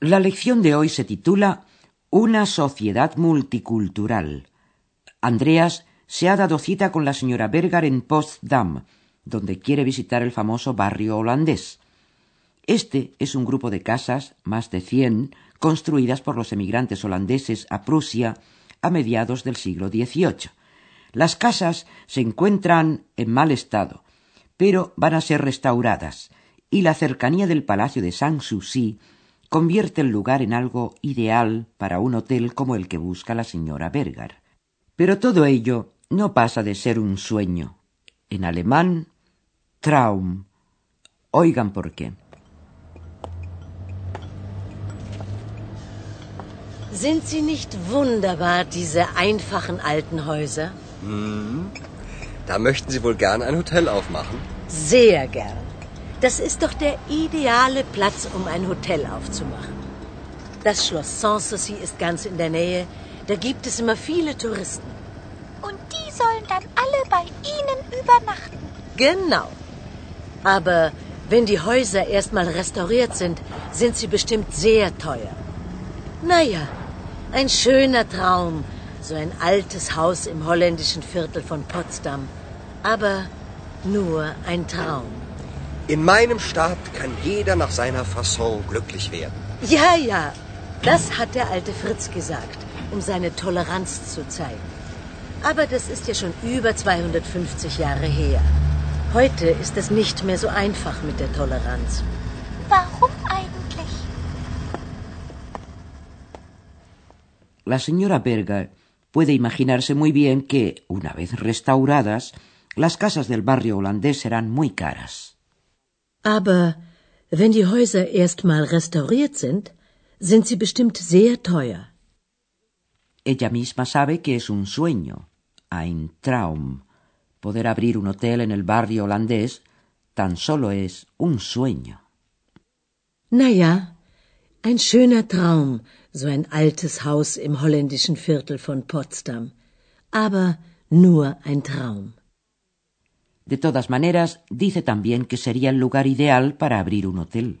La lección de hoy se titula Una sociedad multicultural. Andreas se ha dado cita con la señora Berger en Potsdam, donde quiere visitar el famoso barrio holandés. Este es un grupo de casas, más de cien, construidas por los emigrantes holandeses a Prusia a mediados del siglo XVIII. Las casas se encuentran en mal estado, pero van a ser restauradas, y la cercanía del palacio de Sanssouci convierte el lugar en algo ideal para un hotel como el que busca la señora Berger. Pero todo ello no pasa de ser un sueño. En alemán, Traum. Oigan por qué. Sind sie nicht wunderbar, diese einfachen alten Häuser? Da möchten Sie wohl gern ein Hotel aufmachen? Sehr gern. Das ist doch der ideale Platz, um ein Hotel aufzumachen. Das Schloss Sanssouci ist ganz in der Nähe. Da gibt es immer viele Touristen. Und die sollen dann alle bei Ihnen übernachten. Genau. Aber wenn die Häuser erstmal restauriert sind, sind sie bestimmt sehr teuer. Naja, ein schöner Traum, so ein altes Haus im holländischen Viertel von Potsdam. Aber nur ein Traum. In meinem Staat kann jeder nach seiner Fasson glücklich werden. Ja, ja, das hat der alte Fritz gesagt, um seine Toleranz zu zeigen. Aber das ist ja schon über 250 Jahre her. Heute ist es nicht mehr so einfach mit der Toleranz. Warum eigentlich? La señora Berger puede imaginarse muy bien que, una vez restauradas, las casas del barrio holandés serán muy caras. Aber wenn die Häuser erstmal restauriert sind, sind sie bestimmt sehr teuer. Ella misma sabe que es un sueño, ein Traum. Poder abrir un hotel en el barrio holandés tan solo es un sueño. Naja, ein schöner Traum, so ein altes Haus im holländischen Viertel von Potsdam. Aber nur ein Traum. De todas maneras, dice también que sería el lugar ideal para abrir un hotel.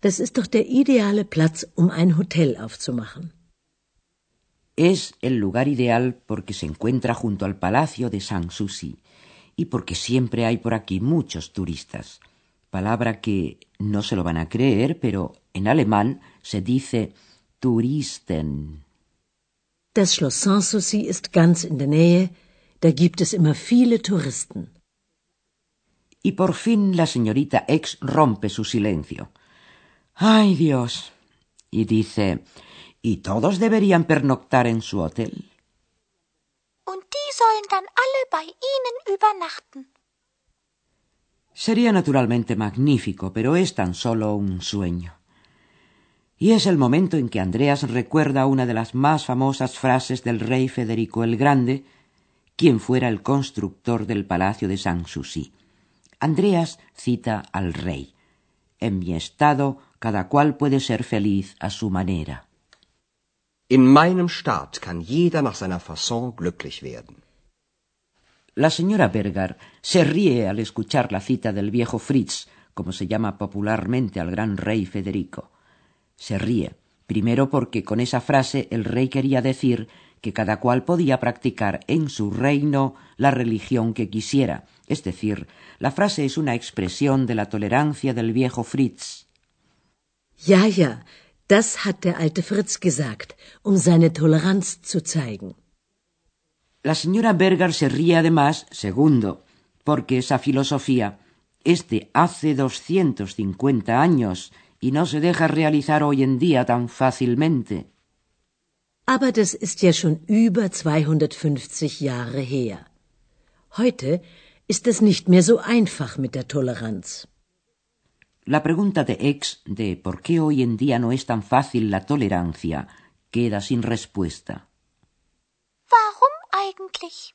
Das ist doch der ideale Platz, um ein Hotel aufzumachen. Es el lugar ideal porque se encuentra junto al palacio de Sanssouci y porque siempre hay por aquí muchos turistas. Palabra que no se lo van a creer, pero en alemán se dice Touristen. Das Schloss Sanssouci ist ganz in der Nähe. Da gibt es immer viele Touristen. Y por fin la señorita X rompe su silencio. ¡Ay, Dios! Y dice, ¿y todos deberían pernoctar en su hotel? Und die sollen dann alle bei Ihnen übernachten. Sería naturalmente magnífico, pero es tan solo un sueño. Y es el momento en que Andreas recuerda una de las más famosas frases del rey Federico el Grande, quien fuera el constructor del palacio de Sanssouci. Andreas cita al rey. En mi estado, cada cual puede ser feliz a su manera. In meinem Staat kann jeder nach seiner Fasson glücklich werden. La señora Berger se ríe al escuchar la cita del viejo Fritz, como se llama popularmente al gran rey Federico. Se ríe, primero porque con esa frase el rey quería decir que cada cual podía practicar en su reino la religión que quisiera, es decir, la frase es una expresión de la tolerancia del viejo Fritz. Ja, ja, das hat der alte Fritz gesagt, um seine Toleranz zu zeigen. La señora Berger se ríe además, segundo, porque esa filosofía es de hace doscientos cincuenta años y no se deja realizar hoy en día tan fácilmente. Aber das ist ja schon über 250 Jahre her. Heute ist es nicht mehr so einfach mit der Toleranz. La pregunta de Ex de por qué hoy en día no es tan fácil la tolerancia queda sin respuesta. Warum eigentlich?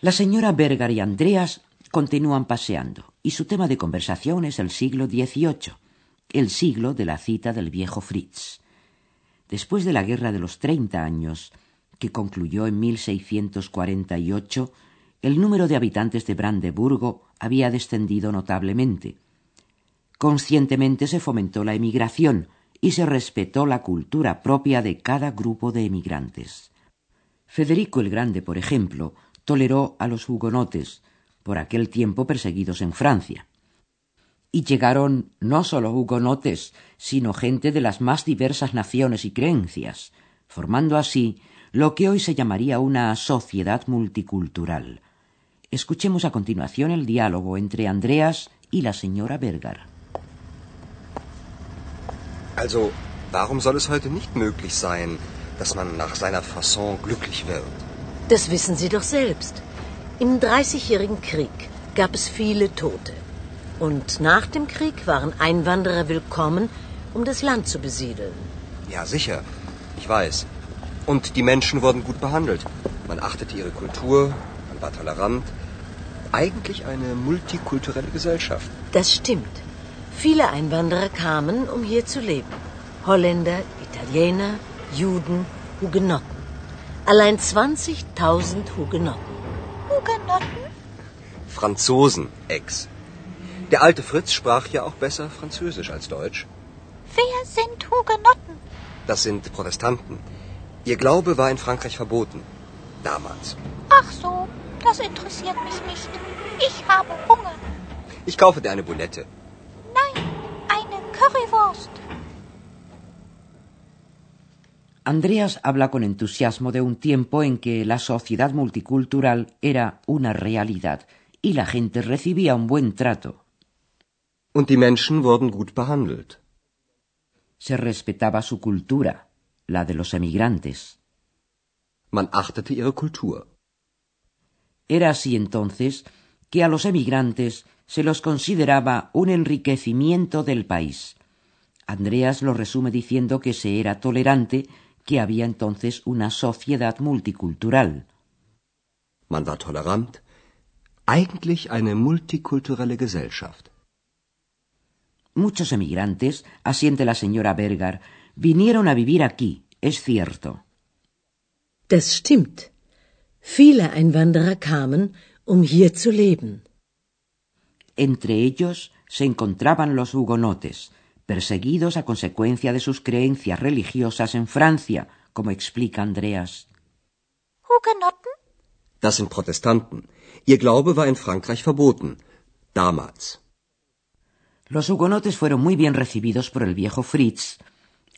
La señora Berger y Andreas continúan paseando y su tema de conversación es el siglo XVIII, el siglo de la cita del viejo Fritz. Después de la Guerra de los Treinta Años, que concluyó en 1648, el número de habitantes de Brandeburgo había descendido notablemente. Conscientemente se fomentó la emigración y se respetó la cultura propia de cada grupo de emigrantes. Federico el Grande, por ejemplo, toleró a los hugonotes, por aquel tiempo perseguidos en Francia. Y llegaron no solo hugonotes, sino gente de las más diversas naciones y creencias, formando así lo que hoy se llamaría una sociedad multicultural. Escuchemos a continuación el diálogo entre Andreas y la señora Berger. Also, warum soll es heute nicht möglich sein, dass man nach seiner Fasson glücklich wird? Das wissen Sie doch selbst. Im Dreißigjährigen Krieg gab es viele Tote. Und nach dem Krieg waren Einwanderer willkommen, um das Land zu besiedeln. Ja, sicher. Ich weiß. Und die Menschen wurden gut behandelt. Man achtete ihre Kultur, man war tolerant. Eigentlich eine multikulturelle Gesellschaft. Das stimmt. Viele Einwanderer kamen, um hier zu leben. Holländer, Italiener, Juden, Hugenotten. Allein 20.000 Hugenotten. Hugenotten? Franzosen, Ex. Der alte Fritz sprach ja auch besser Französisch als Deutsch. Wer sind Hugenotten? Das sind Protestanten. Ihr Glaube war in Frankreich verboten. Damals. Ach so, das interessiert mich nicht. Ich habe Hunger. Ich kaufe dir eine Boulette. Nein, eine Currywurst. Andreas habla con entusiasmo de un tiempo en que la sociedad multicultural era una realidad y la gente recibía un buen trato. Und die Menschen wurden gut behandelt. Se respetaba su cultura, la de los emigrantes. Man achtete ihre Kultur. Era así entonces que a los emigrantes se los consideraba un enriquecimiento del país. Andreas lo resume diciendo que se era tolerante, que había entonces una sociedad multicultural. Man war tolerant. Eigentlich eine multikulturelle Gesellschaft. Muchos emigrantes, asiente la señora Berger, vinieron a vivir aquí, es cierto. Das stimmt. Viele Einwanderer kamen, um hier zu leben. Entre ellos se encontraban los hugonotes, perseguidos a consecuencia de sus creencias religiosas en Francia, como explica Andreas. Hugenotten? Das sind Protestanten. Ihr Glaube war in Frankreich verboten. Damals. Los hugonotes fueron muy bien recibidos por el viejo Fritz,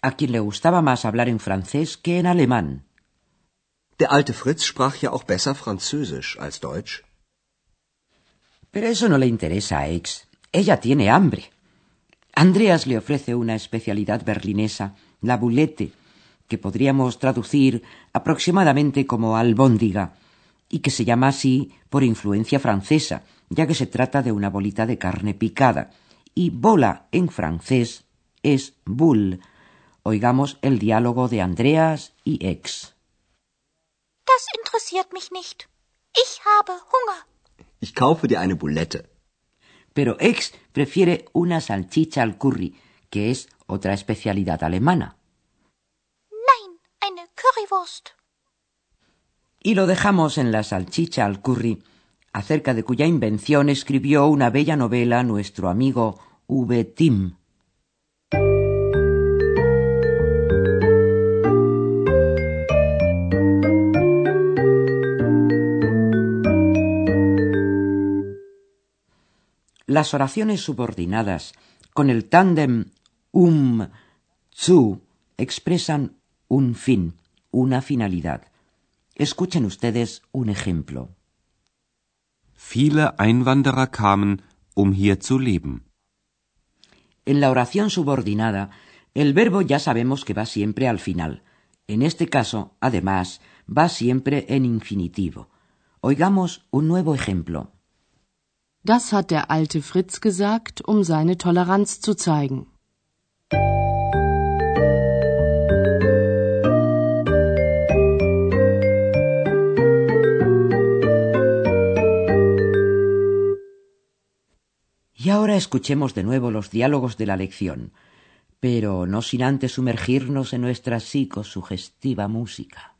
a quien le gustaba más hablar en francés que en alemán. Der alte Fritz sprach ja auch besser Französisch als Deutsch. Pero eso no le interesa a Ex. Ella tiene hambre. Andreas le ofrece una especialidad berlinesa, la boulette, que podríamos traducir aproximadamente como albóndiga, y que se llama así por influencia francesa, ya que se trata de una bolita de carne picada, y bola en francés es boule. Oigamos el diálogo de Andreas y Ex. Das interessiert mich nicht. Ich habe Hunger. Ich kaufe dir eine Boulette. Pero Ex prefiere una salchicha al curry, que es otra especialidad alemana. Nein, eine Currywurst. Y lo dejamos en la salchicha al curry, acerca de cuya invención escribió una bella novela nuestro amigo V. Tim. Las oraciones subordinadas con el tándem um zu expresan un fin, una finalidad. Escuchen ustedes un ejemplo. Viele Einwanderer kamen, um hier zu leben. En la oración subordinada, el verbo ya sabemos que va siempre al final. En este caso, además, va siempre en infinitivo. Oigamos un nuevo ejemplo. Das hat der alte Fritz gesagt, um seine Toleranz zu zeigen. Y ahora escuchemos de nuevo los diálogos de la lección, pero no sin antes sumergirnos en nuestra psicosugestiva música.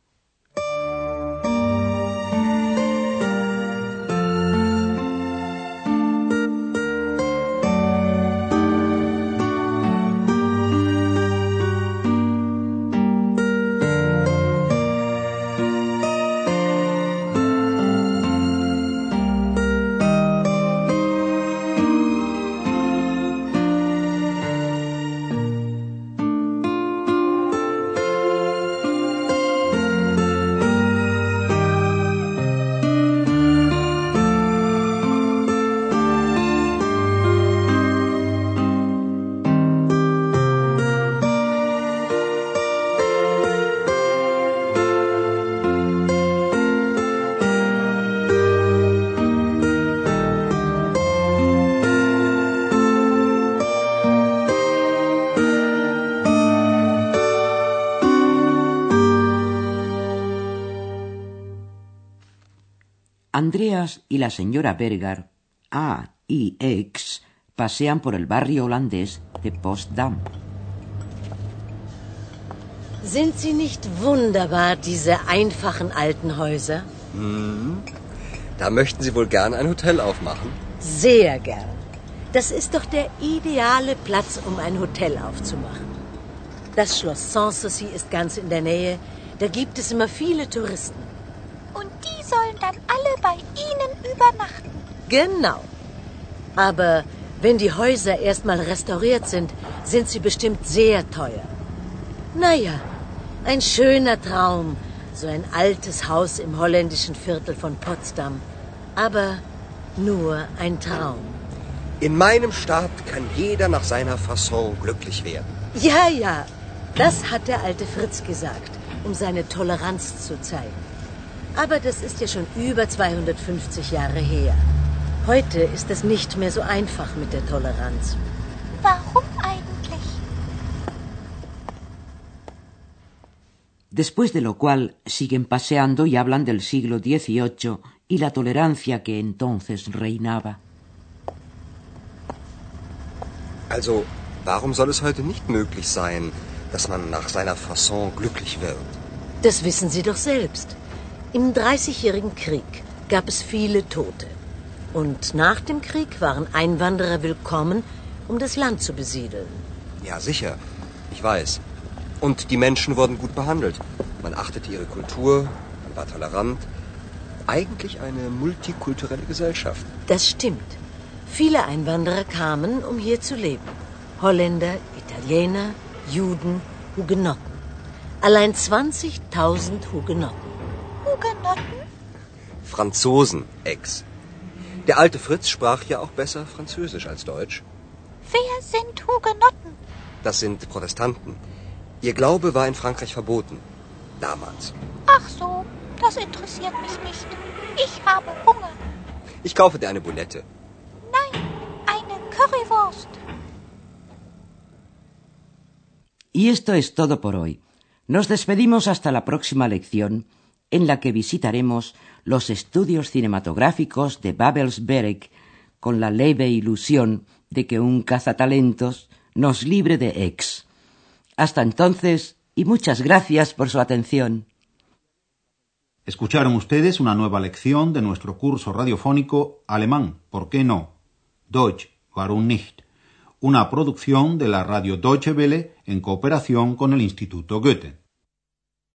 Andreas y la señora Berger, A y X, pasean por el barrio holandés de Postdam. Sind sie nicht wunderbar, diese einfachen alten Häuser? Hm. Da möchten Sie wohl gern ein Hotel aufmachen? Sehr gern. Das ist doch der ideale Platz, um ein Hotel aufzumachen. Das Schloss Sanssouci ist ganz in der Nähe. Da gibt es immer viele Touristen. Sollen dann alle bei Ihnen übernachten. Genau. Aber wenn die Häuser erstmal restauriert sind, sind sie bestimmt sehr teuer. Naja, ein schöner Traum, so ein altes Haus im holländischen Viertel von Potsdam. Aber nur ein Traum. In meinem Staat kann jeder nach seiner Fasson glücklich werden. Ja, ja, das hat der alte Fritz gesagt, um seine Toleranz zu zeigen. Aber das ist ja schon über 250 Jahre her. Heute ist es nicht mehr so einfach mit der Toleranz. Warum eigentlich? Después de lo cual siguen paseando y hablan del siglo XVIII y la tolerancia que entonces reinaba. Also, warum soll es heute nicht möglich sein, dass man nach seiner Fasson glücklich wird? Das wissen Sie doch selbst. Im Dreißigjährigen Krieg gab es viele Tote. Und nach dem Krieg waren Einwanderer willkommen, um das Land zu besiedeln. Ja, sicher. Ich weiß. Und die Menschen wurden gut behandelt. Man achtete ihre Kultur, man war tolerant. Eigentlich eine multikulturelle Gesellschaft. Das stimmt. Viele Einwanderer kamen, um hier zu leben. Holländer, Italiener, Juden, Hugenotten. Allein 20.000 Hugenotten. Hugenotten? Franzosen, Ex. Der alte Fritz sprach ja auch besser Französisch als Deutsch. Wer sind Hugenotten? Das sind Protestanten. Ihr Glaube war in Frankreich verboten. Damals. Ach so, das interessiert mich nicht. Ich habe Hunger. Ich kaufe dir eine Bulette. Nein, eine Currywurst. Y esto es todo por hoy. Nos despedimos hasta la próxima lección en la que visitaremos los estudios cinematográficos de Babelsberg con la leve ilusión de que un cazatalentos nos libre de ex. Hasta entonces, y muchas gracias por su atención. Escucharon ustedes una nueva lección de nuestro curso radiofónico Alemán, ¿por qué no? Deutsch, warum nicht? Una producción de la radio Deutsche Welle en cooperación con el Instituto Goethe.